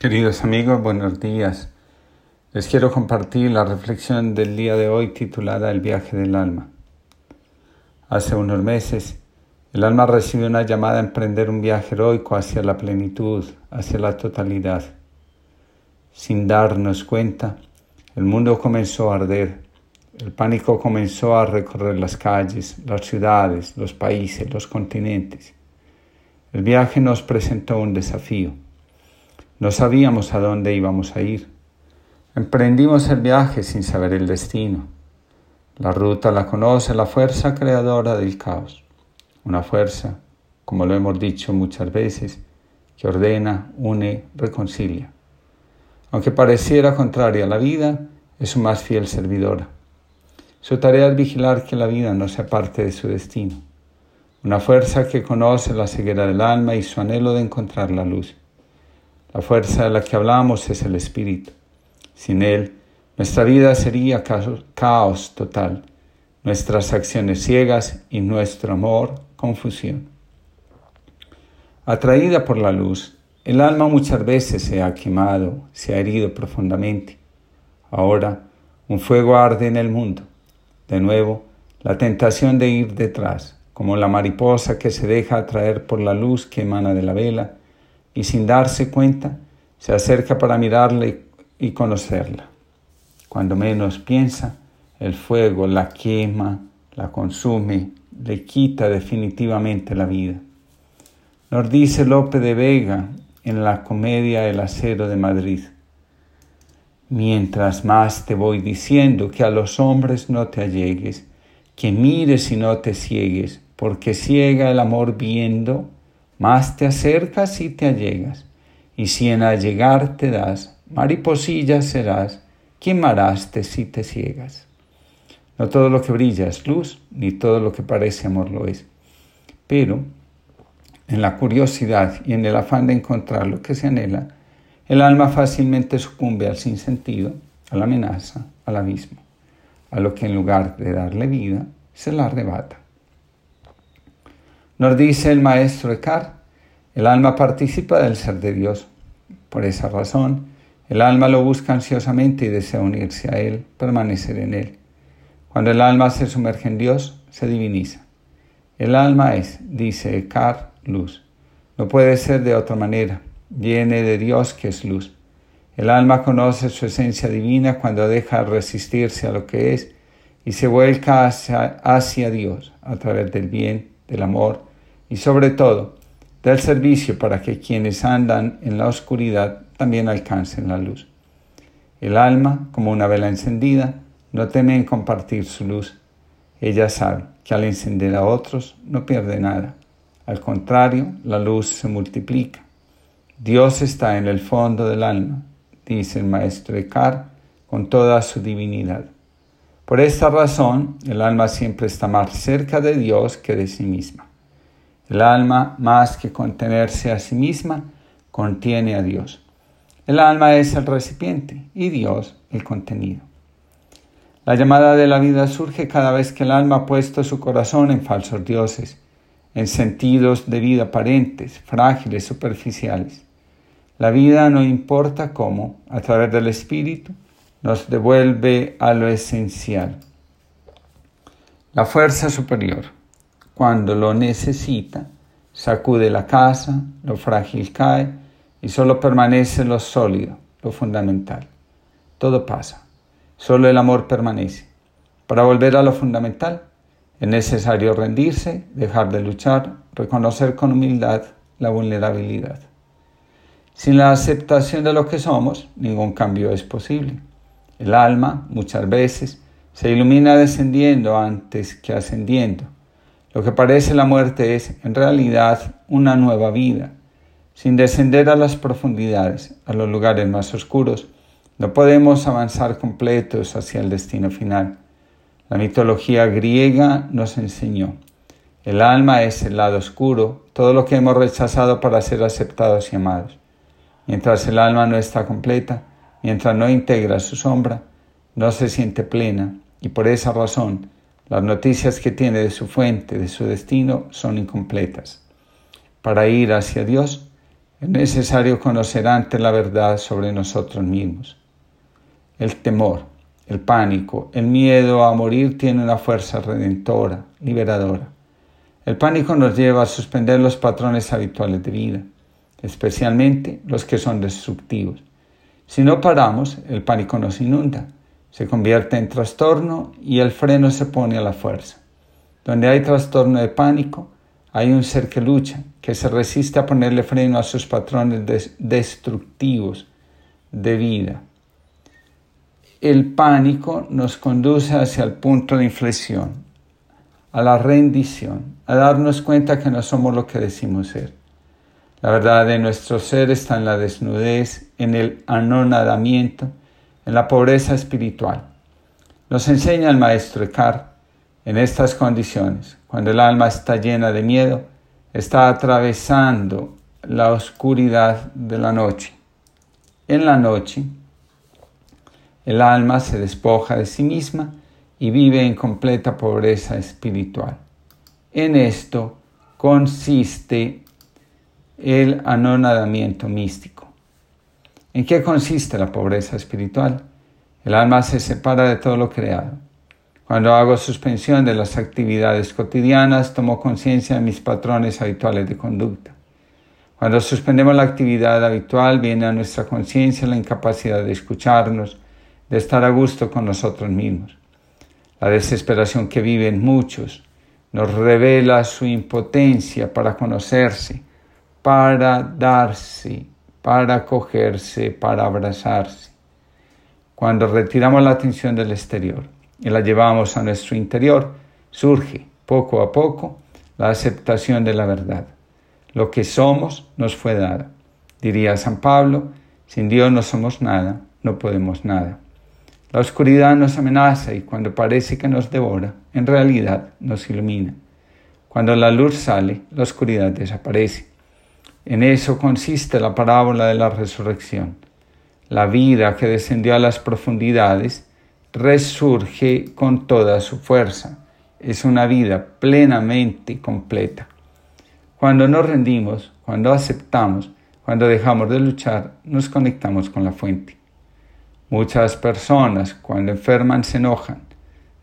Queridos amigos, buenos días. Les quiero compartir la reflexión del día de hoy titulada El viaje del alma. Hace unos meses, el alma recibió una llamada a emprender un viaje heroico hacia la plenitud, hacia la totalidad. Sin darnos cuenta, el mundo comenzó a arder. El pánico comenzó a recorrer las calles, las ciudades, los países, los continentes. El viaje nos presentó un desafío no sabíamos a dónde íbamos a ir. Emprendimos el viaje sin saber el destino. La ruta la conoce la fuerza creadora del caos. Una fuerza, como lo hemos dicho muchas veces, que ordena, une, reconcilia. Aunque pareciera contraria a la vida, es su más fiel servidora. Su tarea es vigilar que la vida no sea parte de su destino. Una fuerza que conoce la ceguera del alma y su anhelo de encontrar la luz. La fuerza de la que hablamos es el Espíritu. Sin Él, nuestra vida sería caos total, nuestras acciones ciegas y nuestro amor confusión. Atraída por la luz, el alma muchas veces se ha quemado, se ha herido profundamente. Ahora, un fuego arde en el mundo. De nuevo, la tentación de ir detrás, como la mariposa que se deja atraer por la luz que emana de la vela, y sin darse cuenta se acerca para mirarle y conocerla. Cuando menos piensa, el fuego la quema, la consume, le quita definitivamente la vida. Nos dice Lope de Vega en la comedia El acero de Madrid. Mientras más te voy diciendo que a los hombres no te allegues, que mires y no te ciegues, porque ciega el amor viendo más te acercas y te allegas, y si en allegar te das, mariposilla serás, quien maraste si te ciegas. No todo lo que brilla es luz, ni todo lo que parece amor lo es. Pero, en la curiosidad y en el afán de encontrar lo que se anhela, el alma fácilmente sucumbe al sinsentido, a la amenaza, al abismo, a lo que en lugar de darle vida, se la arrebata. Nos dice el maestro Eckhart, el alma participa del ser de Dios. Por esa razón, el alma lo busca ansiosamente y desea unirse a Él, permanecer en Él. Cuando el alma se sumerge en Dios, se diviniza. El alma es, dice Eckhart, luz. No puede ser de otra manera. Viene de Dios que es luz. El alma conoce su esencia divina cuando deja resistirse a lo que es y se vuelca hacia, hacia Dios a través del bien, del amor y sobre todo del servicio para que quienes andan en la oscuridad también alcancen la luz. El alma, como una vela encendida, no teme en compartir su luz. Ella sabe que al encender a otros no pierde nada. Al contrario, la luz se multiplica. Dios está en el fondo del alma, dice el maestro Eckhart, con toda su divinidad. Por esta razón, el alma siempre está más cerca de Dios que de sí misma. El alma, más que contenerse a sí misma, contiene a Dios. El alma es el recipiente y Dios el contenido. La llamada de la vida surge cada vez que el alma ha puesto su corazón en falsos dioses, en sentidos de vida aparentes, frágiles, superficiales. La vida no importa cómo, a través del Espíritu, nos devuelve a lo esencial. La fuerza superior cuando lo necesita, sacude la casa, lo frágil cae y solo permanece lo sólido, lo fundamental. Todo pasa, solo el amor permanece. Para volver a lo fundamental, es necesario rendirse, dejar de luchar, reconocer con humildad la vulnerabilidad. Sin la aceptación de lo que somos, ningún cambio es posible. El alma, muchas veces, se ilumina descendiendo antes que ascendiendo lo que parece la muerte es, en realidad, una nueva vida. Sin descender a las profundidades, a los lugares más oscuros, no podemos avanzar completos hacia el destino final. La mitología griega nos enseñó. El alma es el lado oscuro, todo lo que hemos rechazado para ser aceptados y amados. Mientras el alma no está completa, mientras no integra su sombra, no se siente plena y por esa razón las noticias que tiene de su fuente, de su destino, son incompletas. Para ir hacia Dios es necesario conocer antes la verdad sobre nosotros mismos. El temor, el pánico, el miedo a morir tiene una fuerza redentora, liberadora. El pánico nos lleva a suspender los patrones habituales de vida, especialmente los que son destructivos. Si no paramos, el pánico nos inunda, se convierte en trastorno y el freno se pone a la fuerza. Donde hay trastorno de pánico, hay un ser que lucha, que se resiste a ponerle freno a sus patrones destructivos de vida. El pánico nos conduce hacia el punto de inflexión, a la rendición, a darnos cuenta que no somos lo que decimos ser. La verdad de nuestro ser está en la desnudez, en el anonadamiento, la pobreza espiritual. Nos enseña el maestro Eckhart en estas condiciones, cuando el alma está llena de miedo, está atravesando la oscuridad de la noche. En la noche, el alma se despoja de sí misma y vive en completa pobreza espiritual. En esto consiste el anonadamiento místico. ¿En qué consiste la pobreza espiritual? El alma se separa de todo lo creado cuando hago suspensión de las actividades cotidianas, tomo conciencia de mis patrones habituales de conducta. Cuando suspendemos la actividad habitual, viene a nuestra conciencia la incapacidad de escucharnos, de estar a gusto con nosotros mismos. La desesperación que viven muchos nos revela su impotencia para conocerse, para darse, para acogerse, para abrazarse. Cuando retiramos la atención del exterior, y la llevamos a nuestro interior, surge poco a poco la aceptación de la verdad. Lo que somos nos fue dado. Diría San Pablo, sin Dios no somos nada, no podemos nada. La oscuridad nos amenaza y cuando parece que nos devora, en realidad nos ilumina. Cuando la luz sale, la oscuridad desaparece. En eso consiste la parábola de la resurrección. La vida que descendió a las profundidades resurge con toda su fuerza. Es una vida plenamente completa. Cuando nos rendimos, cuando aceptamos, cuando dejamos de luchar, nos conectamos con la fuente. Muchas personas cuando enferman se enojan.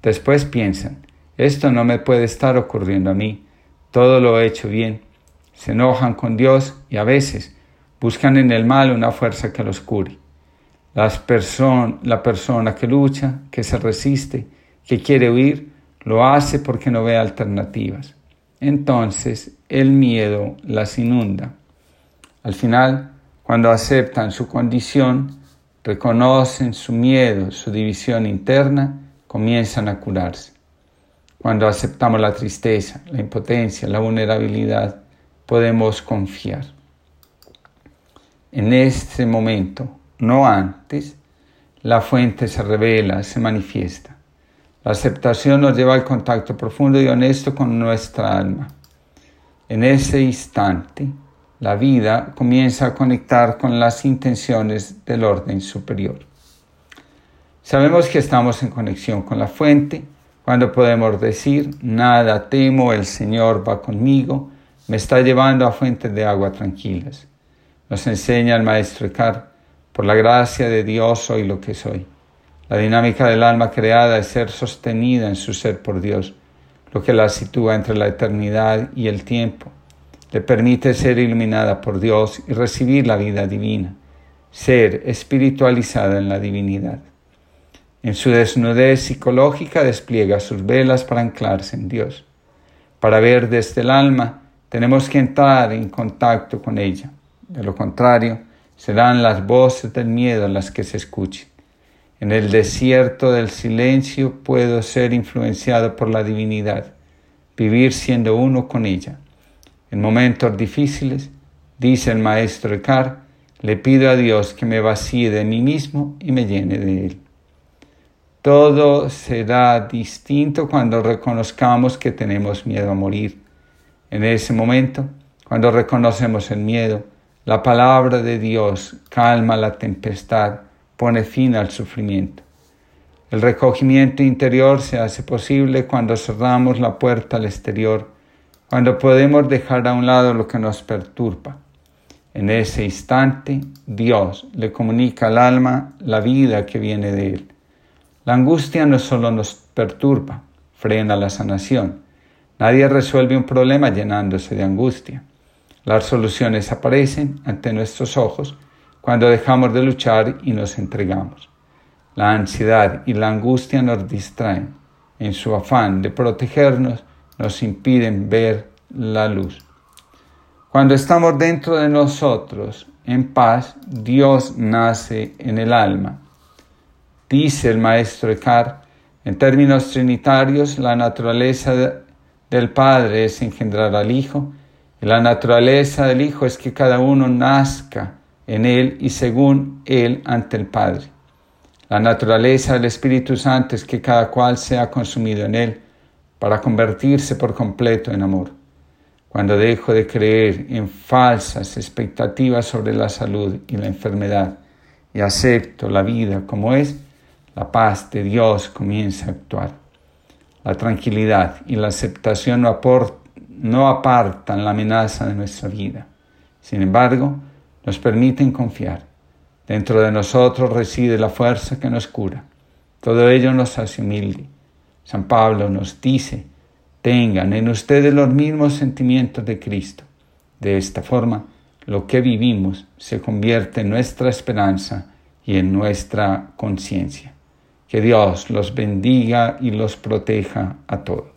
Después piensan, esto no me puede estar ocurriendo a mí, todo lo he hecho bien. Se enojan con Dios y a veces buscan en el mal una fuerza que los cure la persona que lucha, que se resiste, que quiere huir, lo hace porque no ve alternativas. Entonces el miedo las inunda. Al final, cuando aceptan su condición, reconocen su miedo, su división interna, comienzan a curarse. Cuando aceptamos la tristeza, la impotencia, la vulnerabilidad, podemos confiar. En este momento, no antes, la fuente se revela, se manifiesta. La aceptación nos lleva al contacto profundo y honesto con nuestra alma. En ese instante, la vida comienza a conectar con las intenciones del orden superior. Sabemos que estamos en conexión con la fuente cuando podemos decir, nada temo, el Señor va conmigo, me está llevando a fuentes de agua tranquilas. Nos enseña el maestro Eckhart por la gracia de Dios soy lo que soy. La dinámica del alma creada es ser sostenida en su ser por Dios, lo que la sitúa entre la eternidad y el tiempo. Le permite ser iluminada por Dios y recibir la vida divina, ser espiritualizada en la divinidad. En su desnudez psicológica despliega sus velas para anclarse en Dios. Para ver desde el alma tenemos que entrar en contacto con ella. De lo contrario, serán las voces del miedo las que se escuchen. En el desierto del silencio puedo ser influenciado por la divinidad, vivir siendo uno con ella. En momentos difíciles, dice el maestro Eckhart, le pido a Dios que me vacíe de mí mismo y me llene de Él. Todo será distinto cuando reconozcamos que tenemos miedo a morir. En ese momento, cuando reconocemos el miedo, la palabra de Dios calma la tempestad, pone fin al sufrimiento. El recogimiento interior se hace posible cuando cerramos la puerta al exterior, cuando podemos dejar a un lado lo que nos perturba. En ese instante, Dios le comunica al alma la vida que viene de él. La angustia no solo nos perturba, frena la sanación. Nadie resuelve un problema llenándose de angustia. Las soluciones aparecen ante nuestros ojos cuando dejamos de luchar y nos entregamos. La ansiedad y la angustia nos distraen. En su afán de protegernos, nos impiden ver la luz. Cuando estamos dentro de nosotros, en paz, Dios nace en el alma. Dice el maestro Eckhart, en términos trinitarios, la naturaleza del Padre es engendrar al Hijo, y la naturaleza del Hijo es que cada uno nazca en Él y según Él ante el Padre. La naturaleza del Espíritu Santo es que cada cual sea consumido en Él para convertirse por completo en amor. Cuando dejo de creer en falsas expectativas sobre la salud y la enfermedad y acepto la vida como es, la paz de Dios comienza a actuar. La tranquilidad y la aceptación no, apartan la amenaza de nuestra vida. Sin embargo, nos permiten confiar Dentro de nosotros reside la fuerza que nos cura. Todo ello nos hace humilde. San Pablo nos dice, tengan en ustedes los mismos sentimientos de Cristo. De esta forma, lo que vivimos se convierte en nuestra esperanza y en nuestra conciencia. Que Dios los bendiga y los proteja a todos.